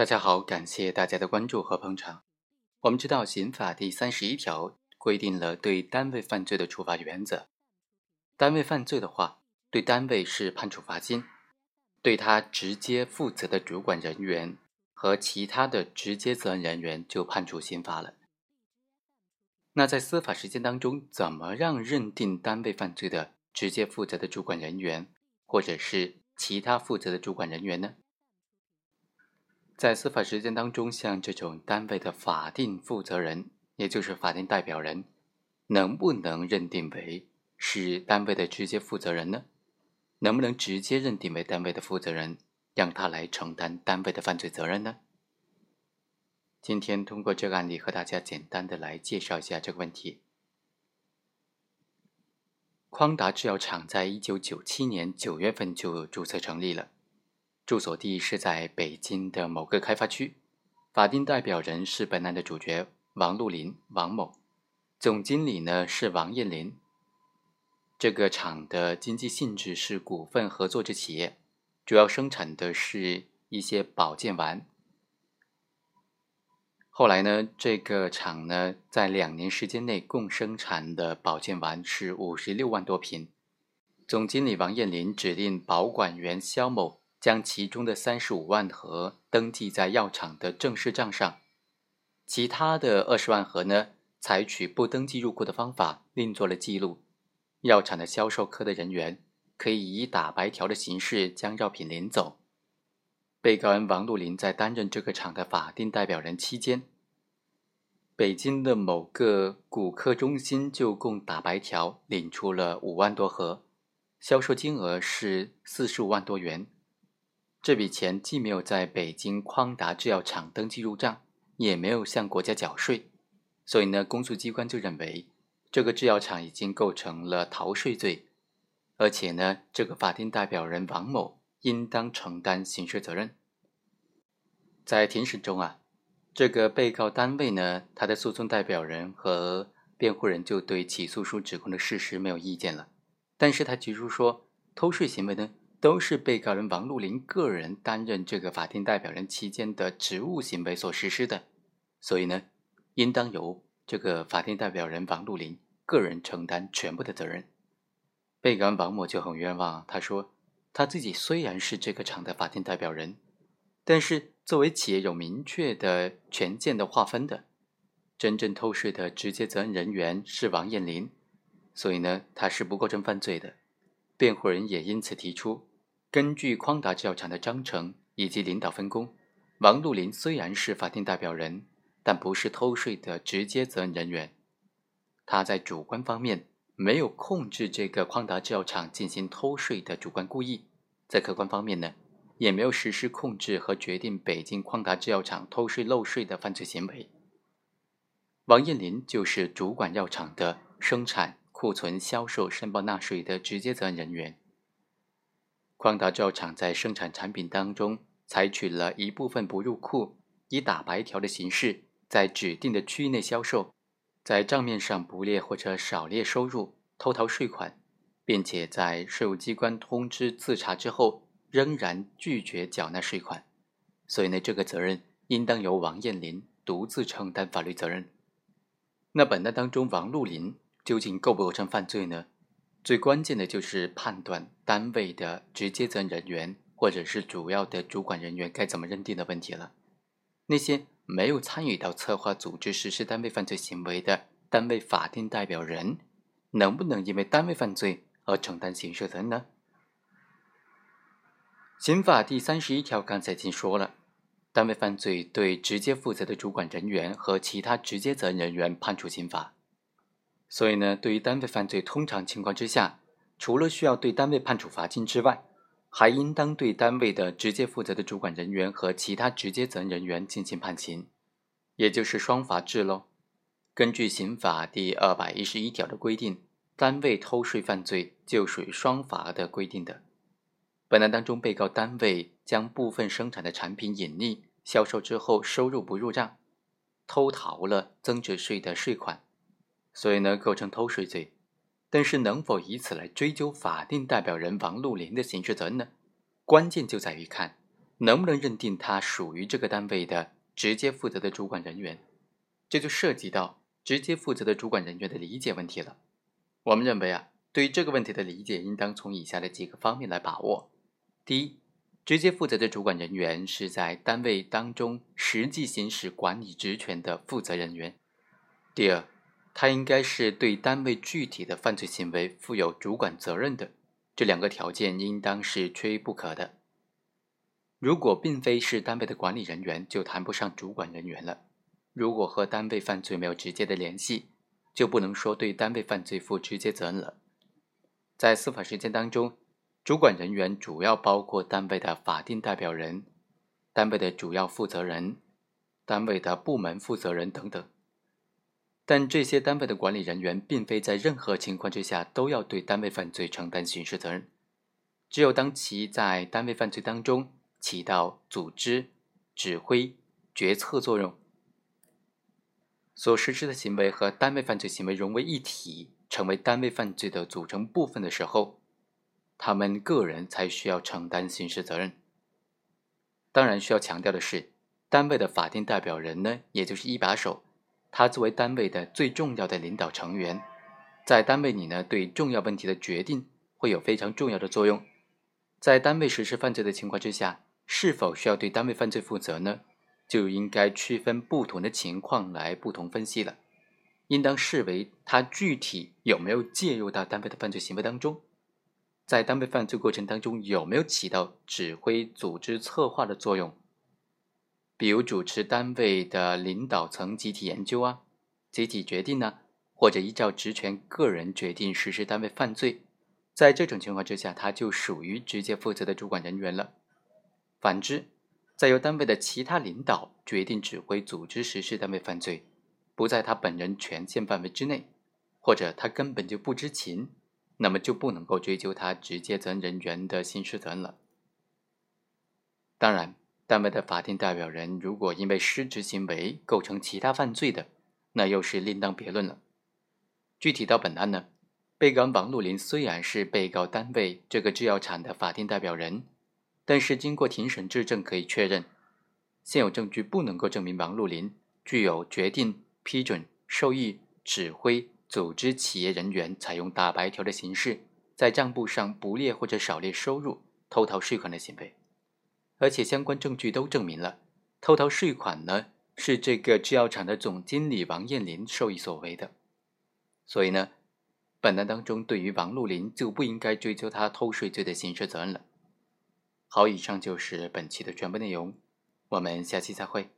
大家好，感谢大家的关注和捧场。我们知道，刑法第三十一条规定了对单位犯罪的处罚原则。单位犯罪的话，对单位是判处罚金，对他直接负责的主管人员和其他的直接责任人员就判处刑罚了。那在司法实践当中，怎么让认定单位犯罪的直接负责的主管人员，或者是其他负责的主管人员呢？在司法实践当中，像这种单位的法定负责人，也就是法定代表人，能不能认定为是单位的直接负责人呢？能不能直接认定为单位的负责人，让他来承担单位的犯罪责任呢？今天通过这个案例和大家简单的来介绍一下这个问题。匡达制药厂在一九九七年九月份就注册成立了，住所地是在北京的某个开发区，法定代表人是本案的主角王路林王某，总经理呢是王艳林。这个厂的经济性质是股份合作制企业，主要生产的是一些保健丸。后来呢，这个厂呢，在两年时间内共生产的保健丸是五十六万多瓶。总经理王艳林指令保管员肖某将其中的三十五万盒登记在药厂的正式账上，其他的二十万盒呢，采取不登记入库的方法另做了记录。药厂的销售科的人员可以以打白条的形式将药品领走。被告人王路林在担任这个厂的法定代表人期间，北京的某个骨科中心就共打白条领出了五万多盒，销售金额是四十五万多元。这笔钱既没有在北京匡达制药厂登记入账，也没有向国家缴税，所以呢，公诉机关就认为这个制药厂已经构成了逃税罪，而且呢，这个法定代表人王某。应当承担刑事责任。在庭审中啊，这个被告单位呢，他的诉讼代表人和辩护人就对起诉书指控的事实没有意见了。但是他提出说，偷税行为呢，都是被告人王路林个人担任这个法定代表人期间的职务行为所实施的，所以呢，应当由这个法定代表人王路林个人承担全部的责任。被告人王某就很冤枉，他说。他自己虽然是这个厂的法定代表人，但是作为企业有明确的权限的划分的，真正偷税的直接责任人员是王艳林，所以呢，他是不构成犯罪的。辩护人也因此提出，根据匡达制药厂的章程以及领导分工，王路林虽然是法定代表人，但不是偷税的直接责任人员，他在主观方面。没有控制这个匡达制药厂进行偷税的主观故意，在客观方面呢，也没有实施控制和决定北京匡达制药厂偷税漏税的犯罪行为。王艳林就是主管药厂的生产、库存、销售、申报纳税的直接责任人员。匡达制药厂在生产产品当中采取了一部分不入库，以打白条的形式在指定的区域内销售。在账面上不列或者少列收入，偷逃税款，并且在税务机关通知自查之后，仍然拒绝缴纳税款，所以呢，这个责任应当由王艳林独自承担法律责任。那本案当中，王路林究竟构不构成犯罪呢？最关键的就是判断单位的直接责任人员或者是主要的主管人员该怎么认定的问题了。那些。没有参与到策划、组织、实施单位犯罪行为的单位法定代表人，能不能因为单位犯罪而承担刑事责任呢？刑法第三十一条刚才已经说了，单位犯罪对直接负责的主管人员和其他直接责任人员判处刑罚。所以呢，对于单位犯罪，通常情况之下，除了需要对单位判处罚金之外，还应当对单位的直接负责的主管人员和其他直接责任人员进行判刑，也就是双罚制喽。根据刑法第二百一十一条的规定，单位偷税犯罪就属于双罚的规定的。本案当中，被告单位将部分生产的产品隐匿销售之后，收入不入账，偷逃了增值税的税款，所以呢，构成偷税罪。但是能否以此来追究法定代表人王路林的刑事责任呢？关键就在于看能不能认定他属于这个单位的直接负责的主管人员？这就涉及到直接负责的主管人员的理解问题了。我们认为啊，对于这个问题的理解，应当从以下的几个方面来把握：第一，直接负责的主管人员是在单位当中实际行使管理职权的负责人员；第二，他应该是对单位具体的犯罪行为负有主管责任的。这两个条件应当是缺一不可的。如果并非是单位的管理人员，就谈不上主管人员了。如果和单位犯罪没有直接的联系，就不能说对单位犯罪负直接责任了。在司法实践当中，主管人员主要包括单位的法定代表人、单位的主要负责人、单位的部门负责人等等。但这些单位的管理人员并非在任何情况之下都要对单位犯罪承担刑事责任，只有当其在单位犯罪当中起到组织、指挥、决策作用，所实施的行为和单位犯罪行为融为一体，成为单位犯罪的组成部分的时候，他们个人才需要承担刑事责任。当然，需要强调的是，单位的法定代表人呢，也就是一把手。他作为单位的最重要的领导成员，在单位里呢，对重要问题的决定会有非常重要的作用。在单位实施犯罪的情况之下，是否需要对单位犯罪负责呢？就应该区分不同的情况来不同分析了。应当视为他具体有没有介入到单位的犯罪行为当中，在单位犯罪过程当中有没有起到指挥、组织、策划的作用。比如主持单位的领导层集体研究啊、集体决定呢，或者依照职权个人决定实施单位犯罪，在这种情况之下，他就属于直接负责的主管人员了。反之，在由单位的其他领导决定指挥组织实施单位犯罪，不在他本人权限范围之内，或者他根本就不知情，那么就不能够追究他直接责任人员的刑事责任了。当然。单位的法定代表人如果因为失职行为构成其他犯罪的，那又是另当别论了。具体到本案呢，被告人王路林虽然是被告单位这个制药厂的法定代表人，但是经过庭审质证可以确认，现有证据不能够证明王路林具有决定、批准、授意、指挥、组织企业人员采用打白条的形式，在账簿上不列或者少列收入、偷逃税款的行为。而且相关证据都证明了，偷逃税款呢是这个制药厂的总经理王艳林授意所为的，所以呢，本案当中对于王路林就不应该追究他偷税罪的刑事责任了。好，以上就是本期的全部内容，我们下期再会。